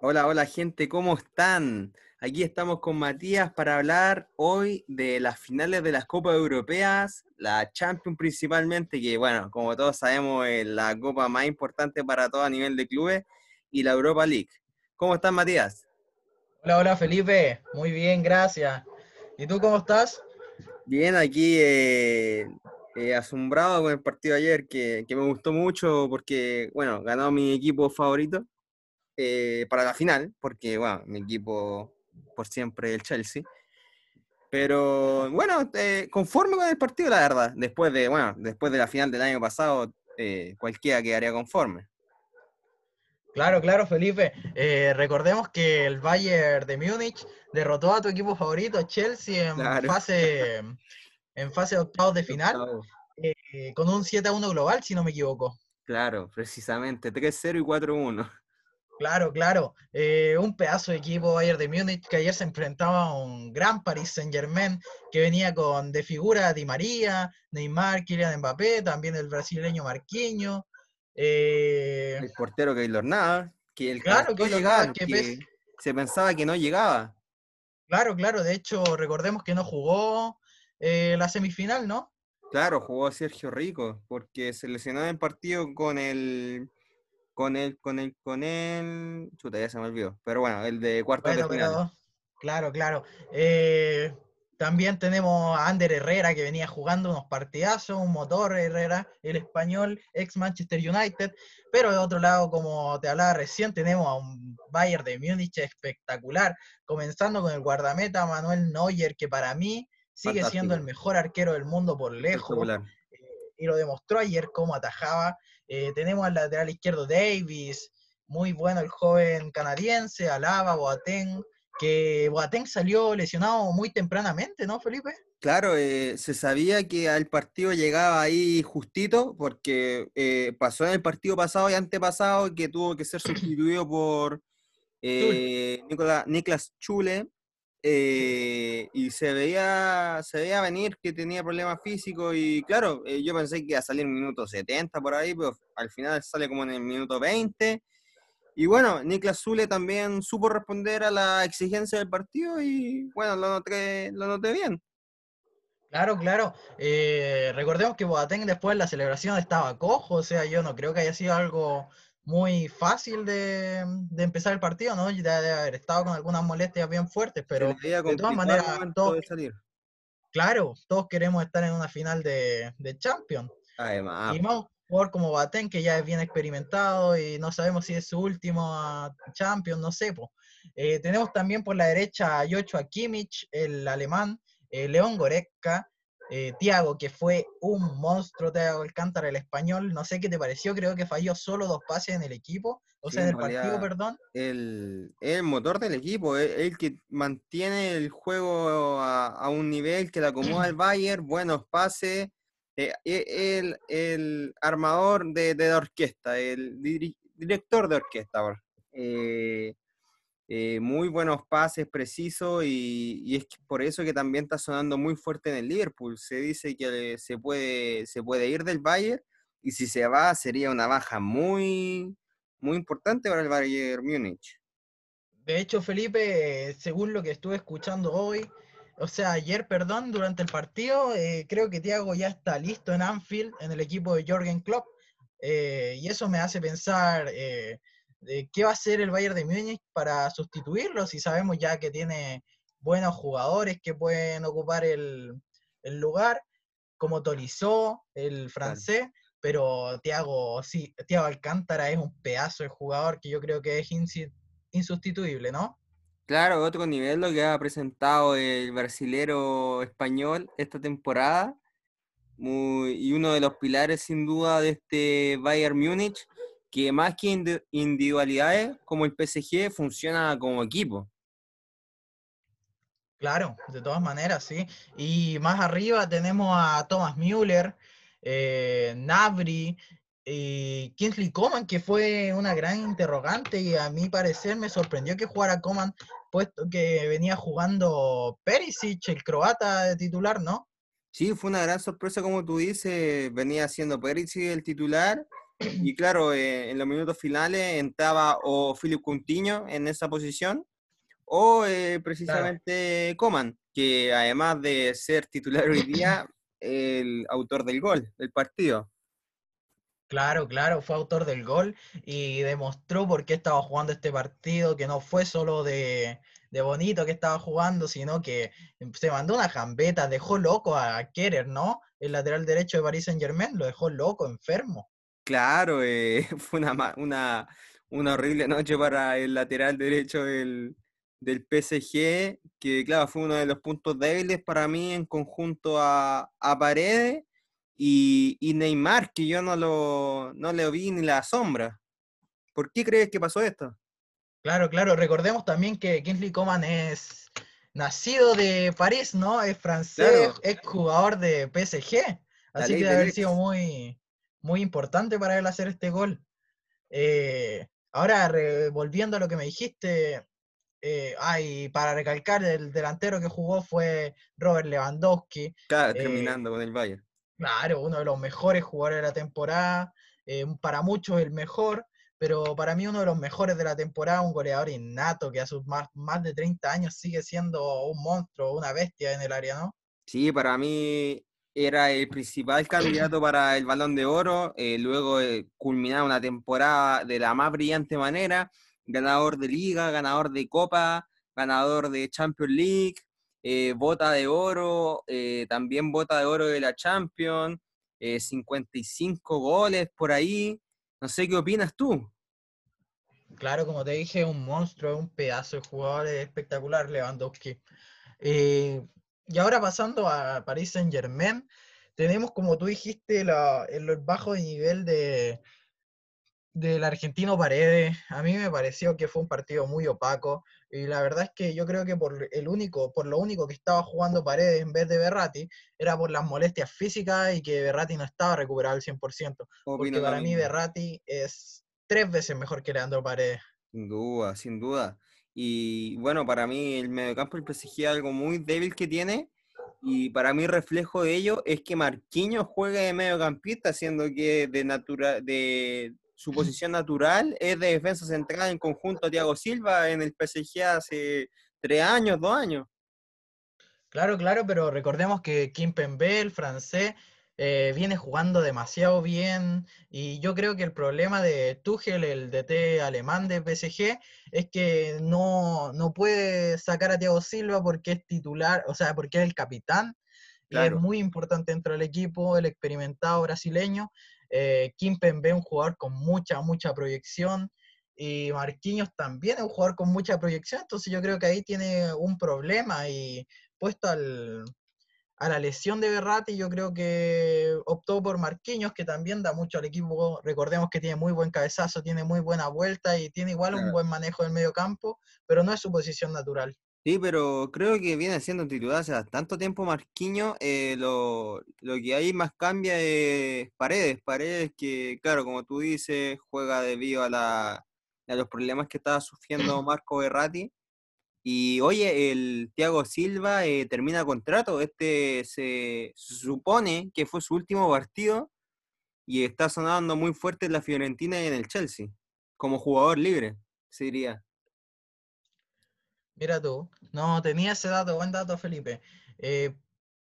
Hola, hola gente, ¿cómo están? Aquí estamos con Matías para hablar hoy de las finales de las Copas Europeas, la Champions principalmente, que bueno, como todos sabemos es la copa más importante para todo a nivel de clubes, y la Europa League. ¿Cómo estás, Matías? Hola, hola Felipe, muy bien, gracias. ¿Y tú cómo estás? Bien, aquí eh, eh, asombrado con el partido de ayer, que, que me gustó mucho porque, bueno, ganó mi equipo favorito, eh, para la final, porque bueno, mi equipo por siempre el Chelsea. Pero bueno, eh, conforme con el partido, la verdad. Después de, bueno, después de la final del año pasado, eh, cualquiera quedaría conforme. Claro, claro, Felipe. Eh, recordemos que el Bayern de Múnich derrotó a tu equipo favorito, Chelsea, en Claro. fase en fase de octavos de final, eh, con un 7 a 1 global, si no me equivoco. Claro, precisamente. 3-0 y 4-1. Claro, claro. Eh, un pedazo de equipo Bayern de Múnich que ayer se enfrentaba a un gran Paris Saint-Germain que venía con de figura Di María, Neymar, Kylian Mbappé, también el brasileño Marquinhos. Eh, El portero Keylor Navas, que el claro, llegar, Navas, que que se pensaba que no llegaba. Claro, claro, de hecho, recordemos que no jugó eh, la semifinal, ¿no? Claro, jugó Sergio Rico, porque se lesionó en el partido con el. Con el, con el, con el. Chuta, ya se me olvidó. Pero bueno, el de cuartos de final. pero claro, claro. Eh, también tenemos a Ander Herrera que venía jugando unos partidazos, un motor Herrera, el español, ex Manchester United. Pero de otro lado, como te hablaba recién, tenemos a un Bayern de Múnich espectacular, comenzando con el guardameta Manuel Neuer, que para mí sigue siendo el mejor arquero del mundo por lejos. Espectacular. Y lo demostró ayer cómo atajaba. Eh, tenemos al lateral izquierdo Davis, muy bueno el joven canadiense, Alaba, Boateng, que Boateng salió lesionado muy tempranamente, ¿no, Felipe? Claro, eh, se sabía que al partido llegaba ahí justito, porque eh, pasó en el partido pasado y antepasado que tuvo que ser sustituido por eh, Nicola- Niklas Chule, eh, y se veía, se veía venir que tenía problemas físicos, y claro, eh, yo pensé que iba a salir en minuto 70 por ahí, pero al final sale como en el minuto 20. Y bueno, Niklas Zule también supo responder a la exigencia del partido y bueno, lo noté, lo noté bien. Claro, claro. Eh, recordemos que Boateng después de la celebración estaba cojo, o sea, yo no creo que haya sido algo muy fácil de, de empezar el partido, ¿no? Ya debe haber estado con algunas molestias bien fuertes, pero de todas maneras, todos, de salir. claro, todos queremos estar en una final de, de Champions. Además, Y más jugador como Batén, que ya es bien experimentado y no sabemos si es su último Champions, no sé. po. Eh, tenemos también por la derecha a Joshua Kimmich, el alemán, eh, León Goretzka, eh, Thiago, que fue un monstruo, Thiago Alcántara, el español. No sé qué te pareció, creo que falló solo dos pases en el equipo, o Sí, sea, en el partido, perdón. el, el motor del equipo, es el, que mantiene el juego a, a un nivel que le acomoda al Bayern, buenos pases, eh, e- el, el armador de, de la orquesta, el director de orquesta. eh, eh, muy buenos pases precisos y, y es por eso que también está sonando muy fuerte en el Liverpool. Se dice que se puede, se puede ir del Bayern y si se va sería una baja muy, muy importante para el Bayern Múnich. De hecho, Felipe, según lo que estuve escuchando hoy, o sea, ayer, perdón, durante el partido, eh, creo que Thiago ya está listo en Anfield, en el equipo de Jorgen Klopp, eh, y eso me hace pensar eh, de qué va a hacer el Bayern de Múnich para sustituirlo, si sabemos ya que tiene buenos jugadores que pueden ocupar el, el lugar, como Tolisso, el francés, pero Thiago, sí, Thiago Alcántara es un pedazo de jugador que yo creo que es insustituible, ¿no? Claro, otro nivel lo que ha presentado el brasilero español esta temporada. Muy, y uno de los pilares sin duda de este Bayern Múnich, que más que indi- individualidades como el PSG funciona como equipo. Claro, de todas maneras, sí. Y más arriba tenemos a Thomas Müller, eh, Nabri y Kingsley Coman, que fue una gran interrogante y a mi parecer me sorprendió que jugara Coman, puesto que venía jugando Perisic, el croata de titular, ¿no? Sí, fue una gran sorpresa como tú dices, venía siendo Perisic el titular Y claro, eh, en los minutos finales entraba o Philip Coutinho en esa posición o eh, precisamente Coman, que además de ser titular hoy día, el autor del gol del partido. Claro, claro, fue autor del gol y demostró por qué estaba jugando este partido, que no fue solo de, bonito que estaba jugando, sino que se mandó una jambeta, dejó loco a Kerer, ¿no? El lateral derecho de Paris Saint Germain, lo dejó loco, enfermo. Claro, eh, fue una, una, una horrible noche para el lateral derecho del, del PSG, que claro, fue uno de los puntos débiles para mí en conjunto a, a Paredes y, Neymar, que yo no lo no le vi ni la sombra. ¿Por qué crees que pasó esto? Claro, claro, recordemos también que Kingsley Coman es nacido de París, ¿no? Es francés, es jugador de PSG, así que debe haber sido muy, muy importante para él hacer este gol. Eh, ahora, volviendo a lo que me dijiste, eh, ay, para recalcar, el delantero que jugó fue Robert Lewandowski. Claro, eh, terminando con el Bayern. Claro, uno de los mejores jugadores de la temporada, eh, para muchos el mejor, pero para mí uno de los mejores de la temporada, un goleador innato que a sus más, más de 30 años sigue siendo un monstruo, una bestia en el área, ¿no? Sí, para mí era el principal candidato para el balón de oro, eh, luego eh, culminar una temporada de la más brillante manera, ganador de liga, ganador de copa, ganador de Champions League, eh, bota de oro, eh, también bota de oro de la Champions, 55 eh, goles por ahí. No sé qué opinas tú. Claro, como te dije, un monstruo, un pedazo de jugador espectacular, Lewandowski. Y ahora pasando a Paris Saint Germain, tenemos, como tú dijiste, el bajo nivel de, del argentino Paredes, a mí me pareció que fue un partido muy opaco y la verdad es que yo creo que por el único, por lo único que estaba jugando Paredes en vez de Berratti era por las molestias físicas y que Berratti no estaba recuperado al 100%, porque para mí Berratti es tres veces mejor que Leandro Paredes. Sin duda, sin duda. Y bueno, para mí el mediocampo del PSG es algo muy débil que tiene y para mí reflejo de ello es que Marquinhos juega de mediocampista, siendo que de, natura, de su posición natural es de defensa central en conjunto a Thiago Silva en el PSG hace tres años, dos años. Claro, claro, pero recordemos que Kim Pembe, el francés, eh, viene jugando demasiado bien y yo creo que el problema de Tuchel, el DT alemán de PSG, es que no, no puede sacar a Thiago Silva porque es titular, o sea, porque es el capitán y es muy importante dentro del equipo, el experimentado brasileño, eh, Pembe, un jugador con mucha, mucha proyección. Y Marquinhos también es un jugador con mucha proyección. Entonces yo creo que ahí tiene un problema. Y puesto al, a la lesión de Berratti, yo creo que optó por Marquinhos, que también da mucho al equipo. Recordemos que tiene muy buen cabezazo, tiene muy buena vuelta y tiene igual un buen manejo del medio campo, pero no es su posición natural. Sí, pero creo que viene siendo titular hace tanto tiempo Marquinhos. Eh, lo, que ahí más cambia es Paredes. Paredes que, claro, como tú dices, juega debido a, la, a los problemas que estaba sufriendo Marco Berratti. Y oye, el Thiago Silva eh, termina contrato. Este se, supone que fue su último partido y está sonando muy fuerte en la Fiorentina y en el Chelsea, como jugador libre, se diría. Mira tú, no tenía ese dato, buen dato, Felipe. Eh,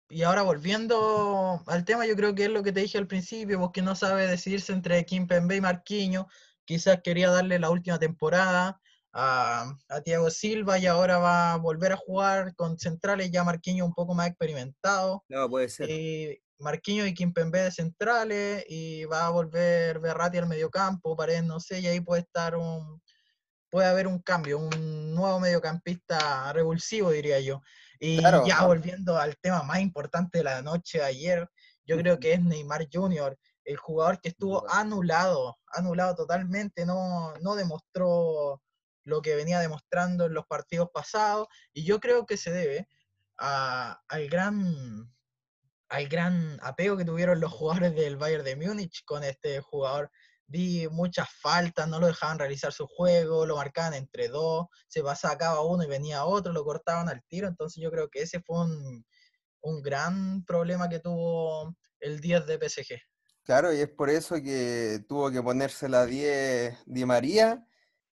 y ahora volviendo al tema, yo creo que es lo que te dije al principio, porque no sabe decidirse entre Kim Pembe y Marquinho. Quizás quería darle la última temporada a, a Thiago Silva y ahora va a volver a jugar con centrales, ya Marquinho un poco más experimentado. No, puede ser. Eh, Marquinho y Kimpembe de centrales y va a volver Berratti al mediocampo, Paredes, no sé, y ahí puede estar un, puede haber un cambio, un nuevo mediocampista revulsivo, diría yo. Y ya volviendo al tema más importante de la noche de ayer, yo creo que es Neymar Jr., el jugador que estuvo anulado, anulado totalmente, no, no demostró lo que venía demostrando en los partidos pasados, y yo creo que se debe al gran al gran apego que tuvieron los jugadores del Bayern de Múnich con este jugador vi muchas faltas, no lo dejaban realizar su juego, lo marcaban entre dos, se pasaba cada uno y venía otro, lo cortaban al tiro, entonces yo creo que ese fue un, gran problema que tuvo el 10 de PSG. Claro, y es por eso que tuvo que ponerse la 10 Di María,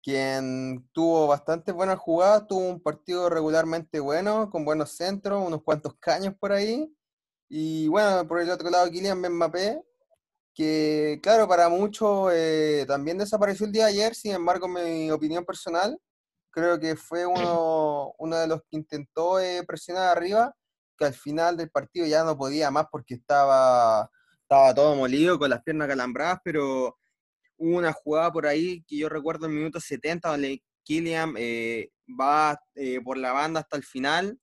quien tuvo bastante buenas jugadas, tuvo un partido regularmente bueno, con buenos centros, unos cuantos caños por ahí. Y bueno, por el otro lado, Kylian Mbappé, que claro, para muchos eh, también desapareció el día de ayer, sin embargo, mi opinión personal, creo que fue uno, uno de los que intentó eh, presionar arriba, que al final del partido ya no podía más porque estaba estaba todo molido, con las piernas calambradas, pero una jugada por ahí que yo recuerdo en el minuto 70 donde Killian eh, va eh, por la banda hasta el final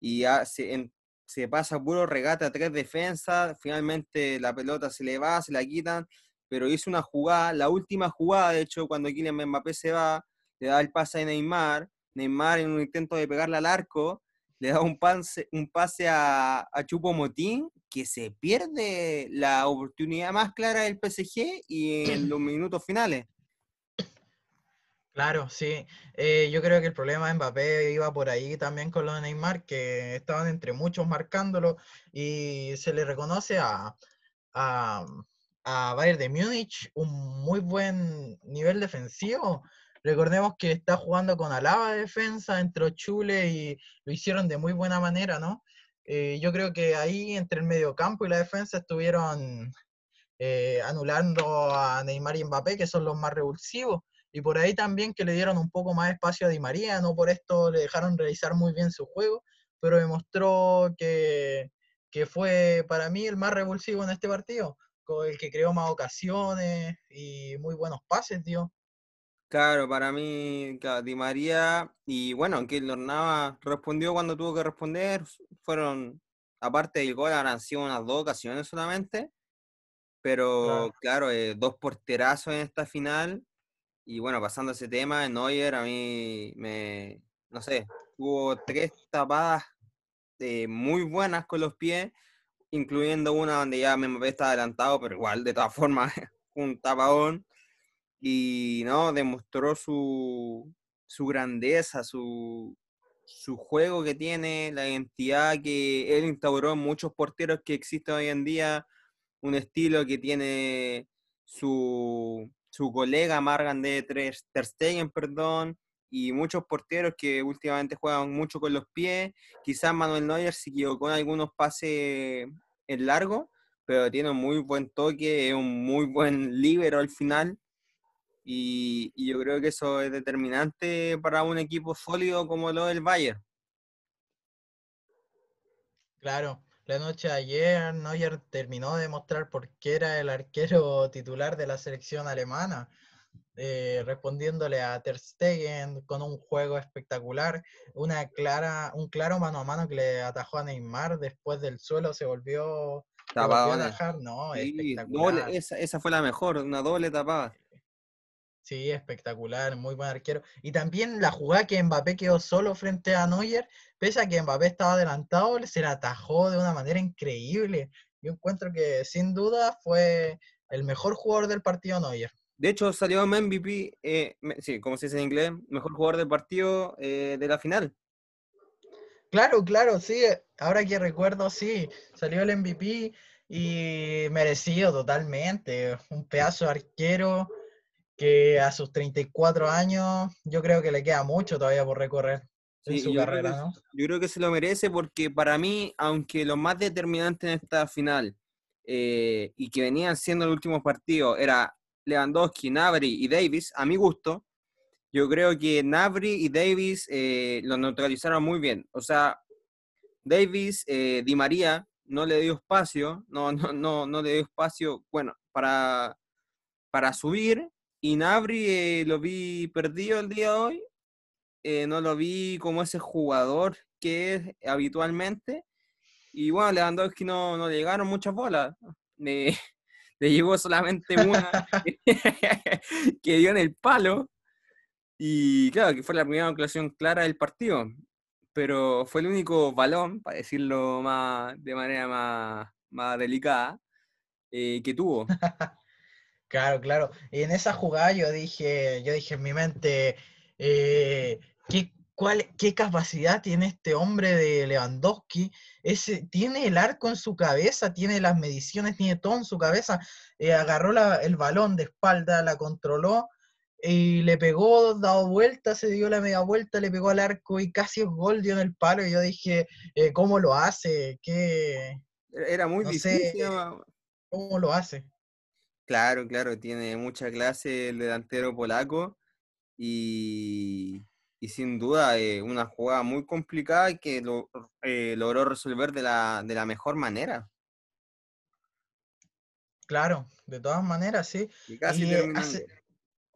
y se, pasa puro regate a tres defensas, finalmente la pelota se le va, se la quitan, pero hizo una jugada, la última jugada, de hecho, cuando Kylian Mbappé se va, le da el pase a Neymar, Neymar en un intento de pegarle al arco, le da un pase, un pase a, a Chupo Motín que se pierde la oportunidad más clara del PSG y en los minutos finales. Claro, sí. Eh, yo creo que el problema de Mbappé iba por ahí también con los de Neymar, que estaban entre muchos marcándolo y se le reconoce a, a, a Bayern de Múnich un muy buen nivel defensivo. Recordemos que está jugando con Alaba de defensa, entró Chule y lo hicieron de muy buena manera, ¿no? Eh, yo creo que ahí entre el mediocampo y la defensa estuvieron eh, anulando a Neymar y Mbappé, que son los más revulsivos, y por ahí también que le dieron un poco más espacio a Di María, no por esto le dejaron realizar muy bien su juego, pero demostró que, que fue para mí el más revulsivo en este partido, con el que creó más ocasiones y muy buenos pases, tío. Claro, para mí, Di María, y bueno, que Nava respondió cuando tuvo que responder, fueron, aparte del gol, han sido unas dos ocasiones solamente, pero claro, eh, dos porterazos en esta final, y bueno, pasando ese tema, Neuer a mí me, no sé, tuvo tres tapadas eh, muy buenas con los pies, incluyendo una donde ya me está adelantado, pero igual, de todas formas, un tapadón y no, demostró su, su grandeza, su, su juego que tiene, la identidad que él instauró en muchos porteros que existen hoy en día, un estilo que tiene su, su colega Margan de Ter Stegen, perdón, y muchos porteros que últimamente juegan mucho con los pies. Quizás Manuel Neuer se equivocó en algunos pases en largo, pero tiene un muy buen toque, es un muy buen líbero al final. Y, yo creo que eso es determinante para un equipo sólido como lo del Bayern. Claro, la noche de ayer Neuer terminó de demostrar por qué era el arquero titular de la selección alemana, eh, respondiéndole a Ter Stegen con un juego espectacular, una clara, un claro mano a mano que le atajó a Neymar después del suelo se volvió, a atajar, no, espectacular. esa, esa, fue la mejor, una doble tapada. Sí, espectacular, muy buen arquero. Y también la jugada que Mbappé quedó solo frente a Neuer, pese a que Mbappé estaba adelantado, se la atajó de una manera increíble. Yo encuentro que sin duda fue el mejor jugador del partido Neuer. De hecho, salió MVP, eh, sí, como se dice en inglés, mejor jugador del partido eh, de la final. Claro, claro, sí. Ahora que recuerdo, sí, salió el MVP y merecido totalmente. Un pedazo de arquero que a sus 34 años yo creo que le queda mucho todavía por recorrer en su carrera, ¿no? Yo creo que se lo merece porque para mí, aunque lo más determinante en esta final eh, y que venían siendo el último partido era Lewandowski, Navri y Davis, a mi gusto, yo creo que Navri y Davis eh, lo neutralizaron muy bien. O sea, Davis, eh, Di María, no le dio espacio, no, no, no, no le dio espacio, bueno, para, para subir y Nabri eh, lo vi perdido el día de hoy. Eh, no lo vi como ese jugador que es habitualmente. Y bueno, Lewandowski no, no le llegaron muchas bolas. Le, le llegó solamente una que dio en el palo. Y claro, que fue la primera ocasión clara del partido. Pero fue el único balón, para decirlo más, de manera más, más delicada, eh, que tuvo. Claro, claro. Y en esa jugada yo dije, yo dije en mi mente, eh, ¿cuál, ¿qué capacidad tiene este hombre de Lewandowski? Ese, tiene el arco en su cabeza, tiene las mediciones, tiene todo en su cabeza. Eh, agarró el balón de espalda, la controló y le pegó, dado vuelta, se dio la media vuelta, le pegó al arco y casi es gol dio en el palo. Y yo dije, eh, ¿cómo lo hace? ¿Qué? Era muy difícil. ¿Cómo lo hace? Claro, claro, tiene mucha clase el delantero polaco y, sin duda eh, una jugada muy complicada que lo, eh, logró resolver de la, de la mejor manera. Claro, de todas maneras, sí. Y casi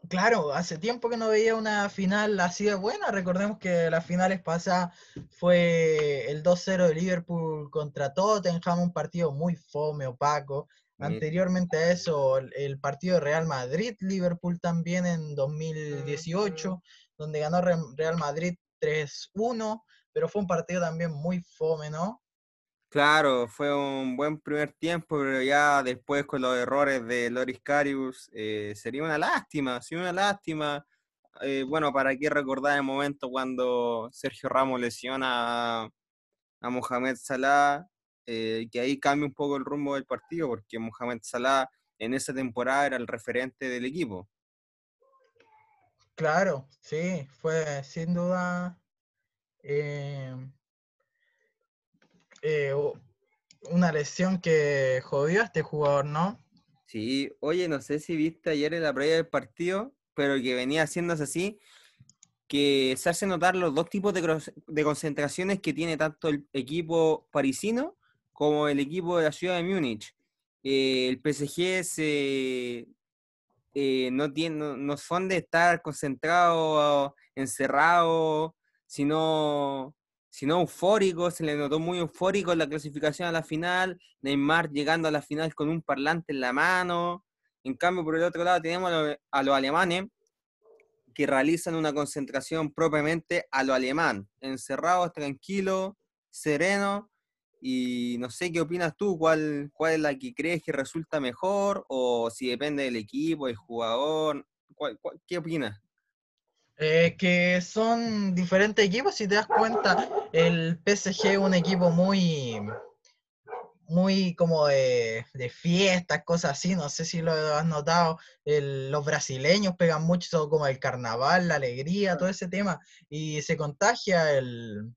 Claro, hace tiempo que no veía una final así de buena. Recordemos que las finales pasadas fue el 2-0 de Liverpool contra Tottenham, un partido muy fome, opaco. Anteriormente a eso, el partido de Real Madrid-Liverpool también en 2018, donde ganó Real Madrid 3-1, pero fue un partido también muy fome, ¿no? Claro, fue un buen primer tiempo, pero ya después con los errores de Loris Carius, eh, sería una lástima, sería una lástima. Eh, bueno, ¿para qué recordar el momento cuando Sergio Ramos lesiona a, Mohamed Salah? Eh, que ahí cambia un poco el rumbo del partido, porque Mohamed Salah en esa temporada era el referente del equipo. Claro, sí, fue sin duda eh, una lesión que jodió a este jugador, ¿no? Sí, oye, no sé si viste ayer en la previa del partido, pero que venía haciéndose así, que se hace notar los dos tipos de, concentraciones que tiene tanto el equipo parisino como el equipo de la ciudad de Múnich. Eh, el PSG se, eh, no, tiene, no, son de estar concentrado, encerrado, sino sino eufórico, se le notó muy eufórico en la clasificación a la final, Neymar llegando a la final con un parlante en la mano. En cambio, por el otro lado tenemos a los alemanes que realizan una concentración propiamente a lo alemán, encerrados, tranquilos, serenos. Y no sé qué opinas tú, cuál, cuál es la que crees que resulta mejor, o si depende del equipo, el jugador. ¿Qué opinas? Eh, que son diferentes equipos, si te das cuenta, el PSG es un equipo muy, muy como de, fiestas, cosas así, no sé si lo has notado, los brasileños pegan mucho como el carnaval, la alegría, todo ese tema, y se contagia el,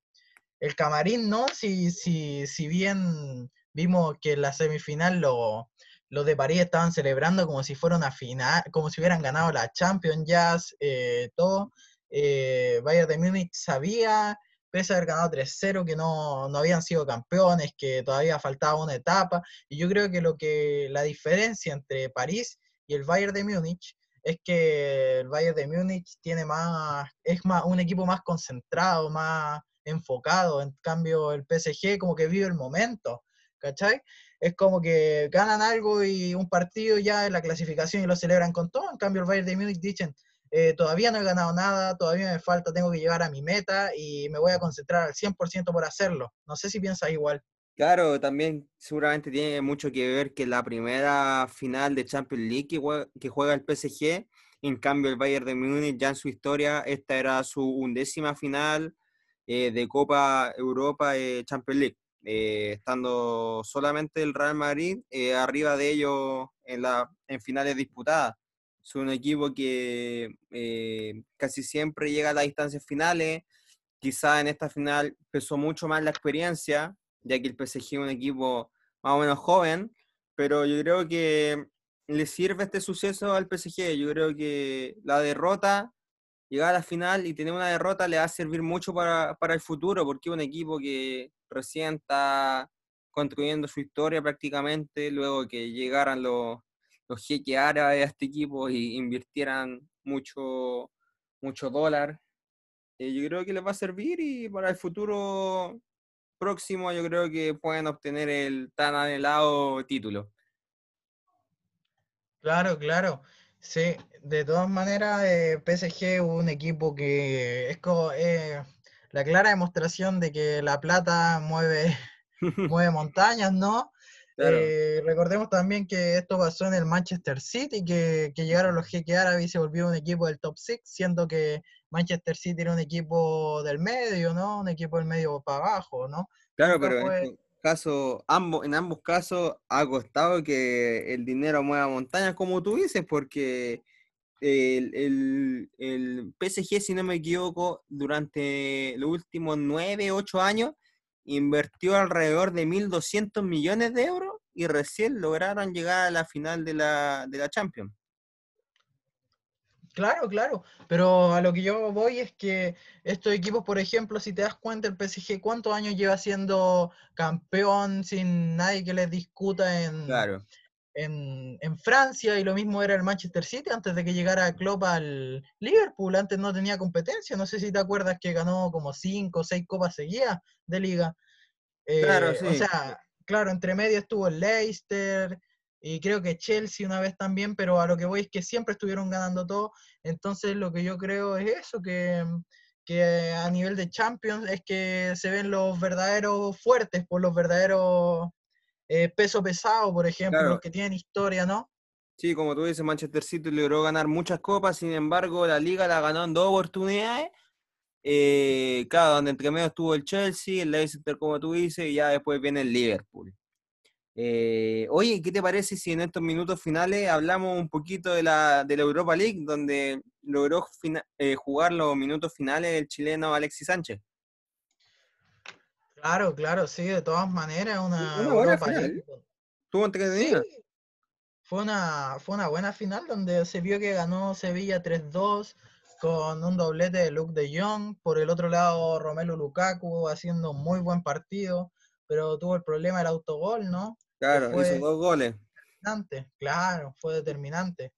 el camarín, ¿no? Si, si, si bien vimos que en la semifinal lo, los de París estaban celebrando como si fuera una final, como si hubieran ganado la Champions Jazz, eh, todo. Eh, Bayern de Múnich sabía, pese a haber ganado 3-0, que no, habían sido campeones, que todavía faltaba una etapa. Y yo creo que lo que la diferencia entre París y el Bayern de Múnich es que el Bayern de Múnich tiene más, es más un equipo más concentrado, más enfocado. En cambio, el PSG como que vive el momento, ¿cachai? es como que ganan algo y un partido ya en la clasificación y lo celebran con todo. En cambio, el Bayern de Múnich dicen, eh, todavía no he ganado nada, todavía me falta, tengo que llegar a mi meta y me voy a concentrar al 100% por hacerlo. No sé si piensas igual. Claro, también seguramente tiene mucho que ver que la primera final de Champions League que juega, el PSG, en cambio el Bayern de Múnich ya en su historia, esta era su undécima final eh, de Copa Europa de Champions League. Eh, estando solamente el Real Madrid eh, arriba de ellos en, la, en finales disputadas. Es un equipo que eh, casi siempre llega a las distancias finales. Quizá en esta final pesó mucho más la experiencia, ya que el PSG es un equipo más o menos joven, pero yo creo que le sirve este suceso al PSG. Yo creo que la derrota, llegar a la final y tener una derrota le va a servir mucho para, para el futuro, porque es un equipo que recién está construyendo su historia prácticamente, luego que llegaran los, los jeques árabes a este equipo y invirtieran mucho, mucho dólar. Eh, yo creo que les va a servir y para el futuro próximo yo creo que pueden obtener el tan anhelado título. Claro, claro. Sí, de todas maneras, eh, PSG es un equipo que es como, eh, la clara demostración de que la plata mueve, mueve montañas, ¿no? Eh, recordemos también que esto pasó en el Manchester City, que, que llegaron los jeques árabes y se volvió un equipo del top 6, siendo que Manchester City era un equipo del medio, ¿no? Un equipo del medio para abajo, ¿no? Claro, pero este caso, ambos, en ambos casos ha costado que el dinero mueva montañas, como tú dices, porque el, el, el PSG, si no me equivoco, durante los últimos 9, 8 años, invirtió alrededor de 1.200 millones de euros y recién lograron llegar a la final de la, de la Champions. Claro, claro, pero a lo que yo voy es que estos equipos, por ejemplo, si te das cuenta, el PSG, ¿cuántos años lleva siendo campeón sin nadie que les discuta en, claro. en, en, Francia? Y lo mismo era el Manchester City antes de que llegara Klopp al Liverpool, antes no tenía competencia, no sé si te acuerdas que ganó como cinco o seis copas seguidas de liga. claro, eh, sí. O sea, claro, entre medio estuvo el Leicester, y creo que Chelsea una vez también, pero a lo que voy es que siempre estuvieron ganando todo. Entonces lo que yo creo es eso, que, que a nivel de Champions es que se ven los verdaderos fuertes, por los verdaderos eh, peso pesado, por ejemplo, los que tienen historia, ¿no? Sí, como tú dices, Manchester City logró ganar muchas copas, sin embargo la liga la ganó en dos oportunidades. Eh, claro, donde entre medio estuvo el Chelsea, el Leicester, como tú dices, y ya después viene el Liverpool. Eh, oye, ¿qué te parece si en estos minutos finales hablamos un poquito de la, de la Europa League, donde logró eh, jugar los minutos finales el chileno Alexis Sánchez? Claro, claro, sí, de todas maneras, una, Europa League. ¿Tuvo entretenida? Sí. Fue una, fue una buena final donde se vio que ganó Sevilla 3-2 con un doblete de Luke de Jong. Por el otro lado, Romelu Lukaku haciendo un muy buen partido, pero tuvo el problema del autogol, ¿no? Claro, hizo dos goles. Claro, fue determinante.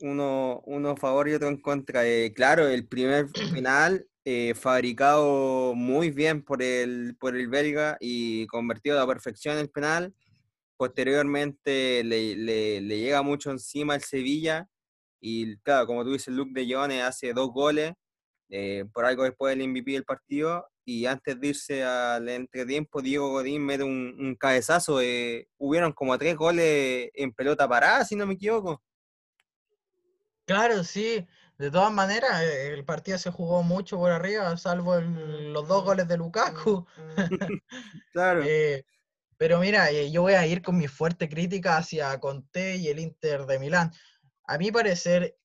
Uno, uno a favor y otro en contra. Eh, claro, el primer final eh, fabricado muy bien por el, por el belga y convertido a la perfección el penal. Posteriormente le, le, llega mucho encima el Sevilla y claro, como tú dices, Luke de Jong hace dos goles, eh, por algo después del MVP del partido y antes de irse al entretiempo, Diego Godín mete un, cabezazo. Eh, hubieron como tres goles en pelota parada, si no me equivoco. Claro, sí. De todas maneras, eh, el partido se jugó mucho por arriba, salvo los dos goles de Lukaku. claro. Eh, pero mira, yo voy a ir con mi fuerte crítica hacia Conte y el Inter de Milán. A mi parecer,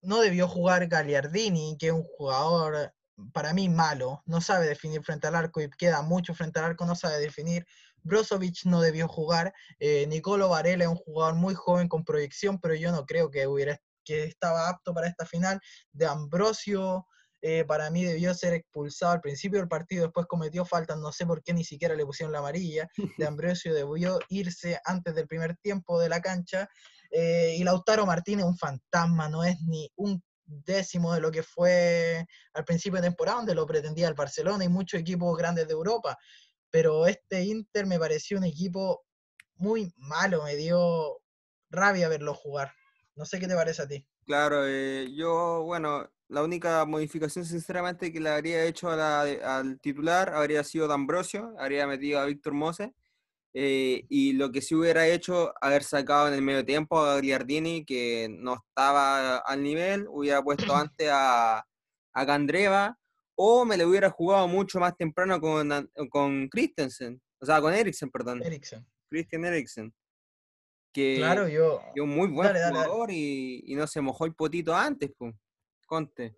no debió jugar Gagliardini, que es un jugador para mí malo, no sabe definir frente al arco y queda mucho frente al arco, no sabe definir. Brozovic no debió jugar, eh, Nicolo Varela es un jugador muy joven con proyección, pero yo no creo que hubiera que estaba apto para esta final. De Ambrosio, eh, para mí debió ser expulsado al principio del partido, después cometió faltas, no sé por qué ni siquiera le pusieron la amarilla. De Ambrosio debió irse antes del primer tiempo de la cancha. Eh, y Lautaro Martínez, un fantasma, no es ni un décimo de lo que fue al principio de temporada, donde lo pretendía el Barcelona y muchos equipos grandes de Europa. Pero este Inter me pareció un equipo muy malo, me dio rabia verlo jugar. No sé qué te parece a ti. Claro, eh, yo, bueno, la única modificación sinceramente que le habría hecho al titular habría sido D'Ambrosio, habría metido a Víctor Mose eh, y lo que sí hubiera hecho, haber sacado en el medio tiempo a Griardini, que no estaba al nivel, hubiera puesto antes a, a Candreva, o me le hubiera jugado mucho más temprano con, con Christensen, o sea, con Eriksen, perdón. Eriksen. Christian Eriksen. Que claro, yo. es un muy buen jugador Y, y, no se mojó el potito antes, pues. Conte.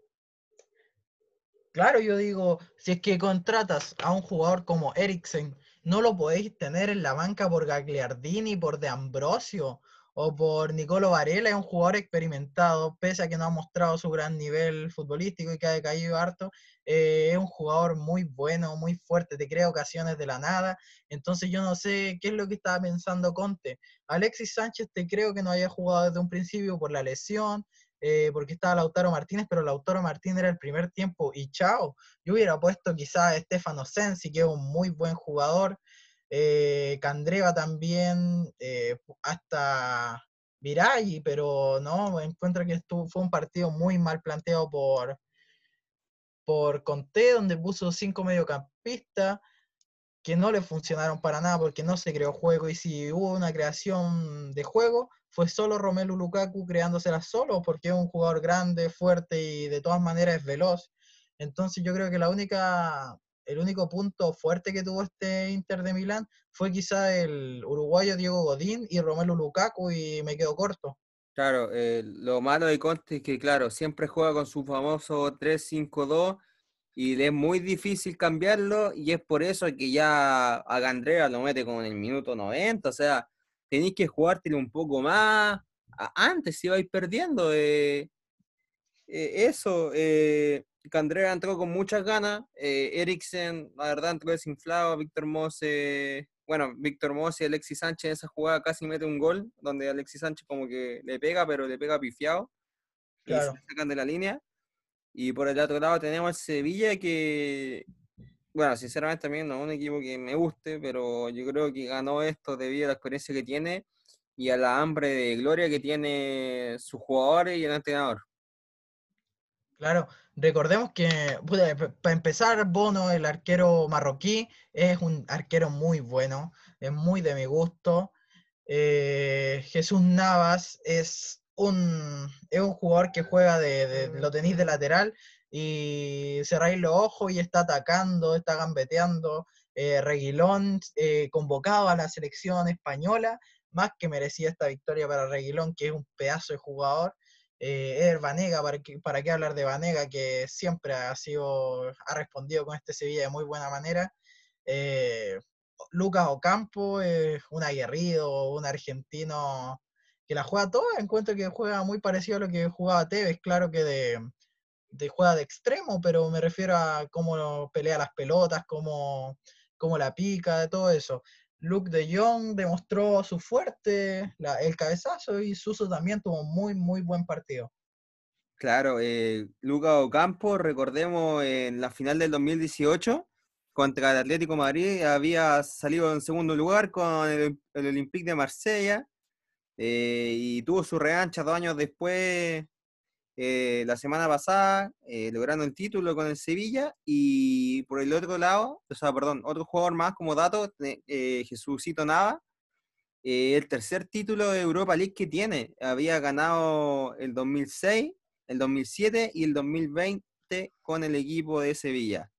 Claro, yo digo, si es que contratas a un jugador como Eriksen, no lo podéis tener en la banca por Gagliardini, por De Ambrosio o por Nicolo Varela, es un jugador experimentado, pese a que no ha mostrado su gran nivel futbolístico y que ha decaído harto, eh, es un jugador muy bueno, muy fuerte, te crea ocasiones de la nada, entonces yo no sé qué es lo que estaba pensando Conte. Alexis Sánchez te creo que no había jugado desde un principio por la lesión, eh, porque estaba Lautaro Martínez, pero Lautaro Martínez era el primer tiempo y chao. Yo hubiera puesto quizás a Stefano Sensi, que es un muy buen jugador, eh, Candreva también, eh, hasta Viragui, pero no, encuentro que estuvo, fue un partido muy mal planteado por, por Conté, donde puso cinco mediocampistas. Que no le funcionaron para nada porque no se creó juego y si hubo una creación de juego fue solo Romelu Lukaku creándosela solo porque es un jugador grande, fuerte y de todas maneras es veloz. Entonces yo creo que la única, el único punto fuerte que tuvo este Inter de Milán fue quizá el uruguayo Diego Godín y Romelu Lukaku y me quedo corto. Claro, eh, lo malo de Conte es que, claro, siempre juega con su famoso 3-5-2 y es muy difícil cambiarlo y es por eso que ya a Gandrea lo mete como en el minuto 90, o sea, tenéis que jugártelo un poco más. Antes si vais perdiendo. Eh, eh, eso, eh, Candrera entró con muchas ganas. Eh, Eriksen, la verdad, entró desinflado. Víctor Mose, bueno, Víctor Mose y Alexis Sánchez en esa jugada casi mete un gol, donde Alexis Sánchez como que le pega, pero le pega pifiado. Y se sacan de la línea. Y por el otro lado tenemos el Sevilla que, bueno, sinceramente también no es un equipo que me guste, pero yo creo que ganó esto debido a la experiencia que tiene y a la hambre de gloria que tiene sus jugadores y el entrenador. Claro, recordemos que, para empezar, Bono, el arquero marroquí, es un arquero muy bueno, es muy de mi gusto. Eh, Jesús Navas es un, es un jugador que juega de, lo tenéis de lateral y cerráis los ojos y está atacando, está gambeteando. Eh, Reguilón eh, convocado a la selección española, más que merecía esta victoria para Reguilón, que es un pedazo de jugador. Eh, Vanega, ¿para qué, ¿para qué hablar de Vanega? Que siempre ha sido, ha respondido con este Sevilla de muy buena manera. Eh, Lucas Ocampo es un aguerrido, un argentino que la juega toda, encuentro que juega muy parecido a lo que jugaba Tevez, claro que de, de juega de extremo, pero me refiero a cómo pelea las pelotas, cómo, cómo la pica, de todo eso. Luke de Jong demostró su fuerte, el cabezazo, y Suso también tuvo muy, muy buen partido. Claro, eh, Luca Ocampo, recordemos en la final del 2018 contra el Atlético Madrid, había salido en segundo lugar con el, Olympique de Marsella eh, y tuvo su revancha dos años después eh, la semana pasada, eh, logrando el título con el Sevilla, y por el otro lado, o sea, perdón, otro jugador más como dato, eh, Jesucito Nava, el tercer título de Europa League que tiene, había ganado el 2006, el 2007 y el 2020 con el equipo de Sevilla.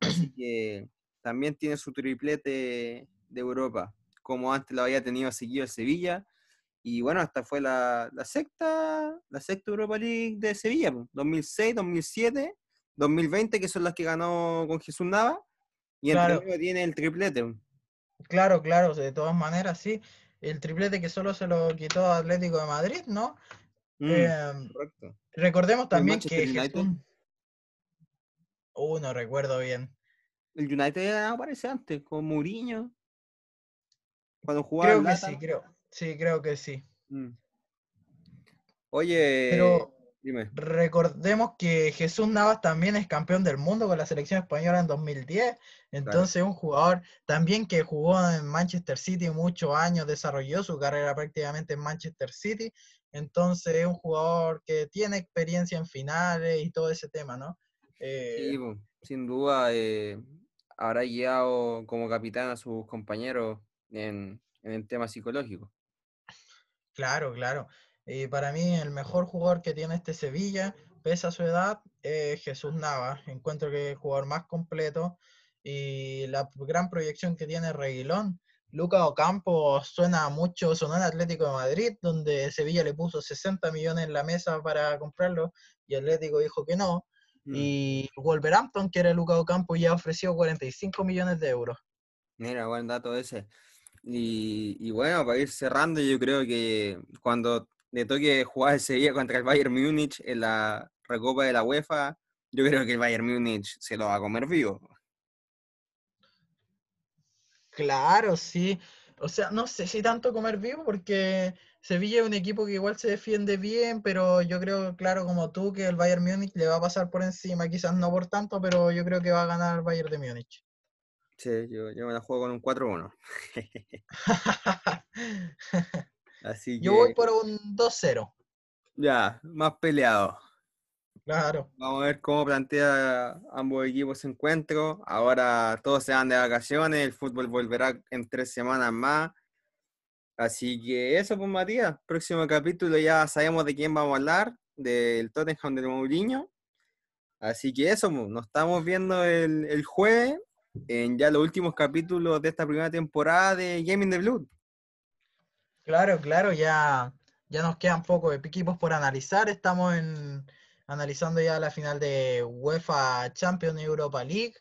Así que también tiene su triplete de Europa, como antes lo había tenido seguido el Sevilla y bueno, esta fue la, la, sexta, la sexta Europa League de Sevilla, 2006, 2007, 2020, que son las que ganó con Jesús Nava, y el tiene el triplete. Claro, claro, de todas maneras, sí. El triplete que solo se lo quitó Atlético de Madrid, ¿no? Mm, em, correcto. Recordemos también que Jesús... Uh, no recuerdo bien. El United aparece antes, con Mourinho. Cuando jugaba Creo que sí, creo. Sí, creo que sí. Mm. Oye, pero dime. recordemos que Jesús Navas también es campeón del mundo con la selección española en 2010. Entonces, un jugador también que jugó en Manchester City muchos años, desarrolló su carrera prácticamente en Manchester City. Entonces, es un jugador que tiene experiencia en finales y todo ese tema, ¿no? sí, eh, sin duda, eh, habrá guiado como capitán a sus compañeros en el tema psicológico. Claro, claro. Y para mí el mejor jugador que tiene este Sevilla, pese a su edad, es Jesús Navas. Encuentro que es el jugador más completo y la gran proyección que tiene Reguilón. Lucas Ocampo suena mucho, sonó en Atlético de Madrid, donde Sevilla le puso 60 millones en la mesa para comprarlo y Atlético dijo que no. Mm. Y Wolverhampton, que era Lucas Ocampo, ya ofreció 45 millones de euros. Mira, buen dato ese. Y, bueno, para ir cerrando, yo creo que cuando le toque jugar ese día contra el Bayern Múnich en la recopa de la UEFA, yo creo que el Bayern Múnich se lo va a comer vivo. Claro, sí. O sea, no sé si tanto comer vivo porque Sevilla es un equipo que igual se defiende bien, pero yo creo, claro, como tú, que el Bayern Múnich le va a pasar por encima, quizás no por tanto, pero yo creo que va a ganar el Bayern de Múnich. Sí, yo, me la juego con un 4-1. Así Yo voy por un 2-0. Ya, más peleado. Claro. Vamos a ver cómo plantea ambos equipos encuentro. Ahora todos se van de vacaciones, el fútbol volverá en tres semanas más. Así que eso, pues Matías. Próximo capítulo ya sabemos de quién vamos a hablar, del Tottenham del Mourinho. Así que eso, pues, nos estamos viendo el, el jueves en ya los últimos capítulos de esta primera temporada de Gaming the Blood. Claro, claro, ya, ya nos quedan pocos equipos por analizar. Estamos en analizando ya la final de UEFA Champions Europa League.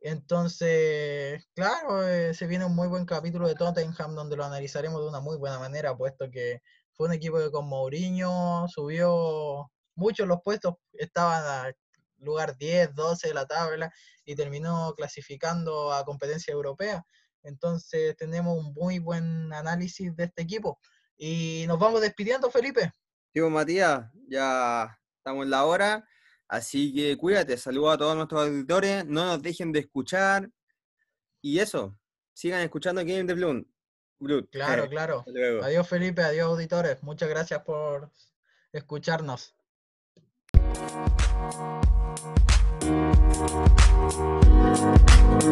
Entonces, claro, eh, se viene un muy buen capítulo de Tottenham donde lo analizaremos de una muy buena manera, puesto que fue un equipo que con Mourinho subió muchos los puestos, estaban a lugar 10, 12 de la tabla y terminó clasificando a competencia europea. Entonces tenemos un muy buen análisis de este equipo. Y nos vamos despidiendo, Felipe. Digo, Matías, ya estamos en la hora. Así que cuídate, saludos a todos nuestros auditores, no nos dejen de escuchar. Y eso, sigan escuchando Game de Bloom. Claro, claro. Adiós Felipe, adiós auditores. Muchas gracias por escucharnos. Thank you.